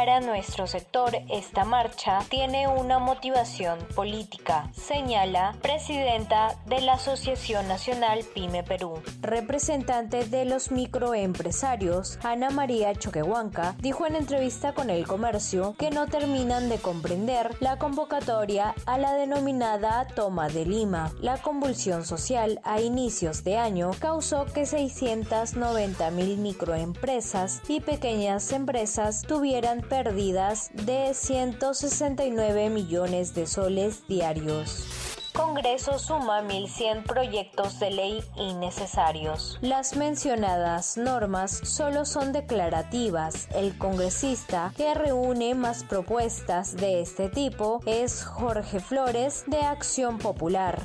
Para nuestro sector, esta marcha tiene una motivación política, señala presidenta de la Asociación Nacional Pyme Perú. Representante de los microempresarios, Ana María Choquehuanca, dijo en entrevista con El Comercio que no terminan de comprender la convocatoria a la denominada Toma de Lima. La convulsión social a inicios de año causó que 690 mil microempresas y pequeñas empresas tuvieran pérdidas de 169 millones de soles diarios. Congreso suma 1.100 proyectos de ley innecesarios. Las mencionadas normas solo son declarativas. El congresista que reúne más propuestas de este tipo es Jorge Flores de Acción Popular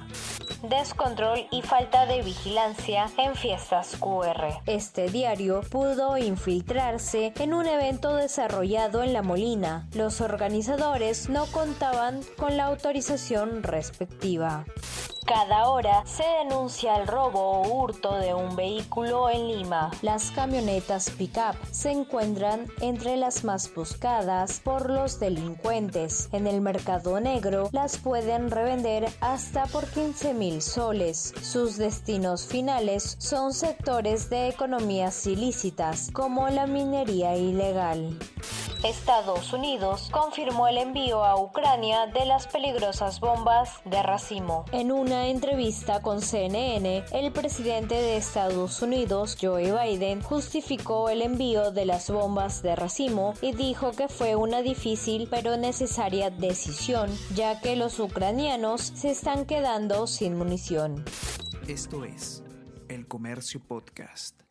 descontrol y falta de vigilancia en fiestas QR. Este diario pudo infiltrarse en un evento desarrollado en La Molina. Los organizadores no contaban con la autorización respectiva. Cada hora se denuncia el robo o hurto de un vehículo en Lima. Las camionetas pick-up se encuentran entre las más buscadas por los delincuentes. En el mercado negro las pueden revender hasta por 15 mil soles. Sus destinos finales son sectores de economías ilícitas como la minería ilegal. Estados Unidos confirmó el envío a Ucrania de las peligrosas bombas de racimo. En una entrevista con CNN, el presidente de Estados Unidos, Joe Biden, justificó el envío de las bombas de racimo y dijo que fue una difícil pero necesaria decisión, ya que los ucranianos se están quedando sin munición. Esto es El Comercio Podcast.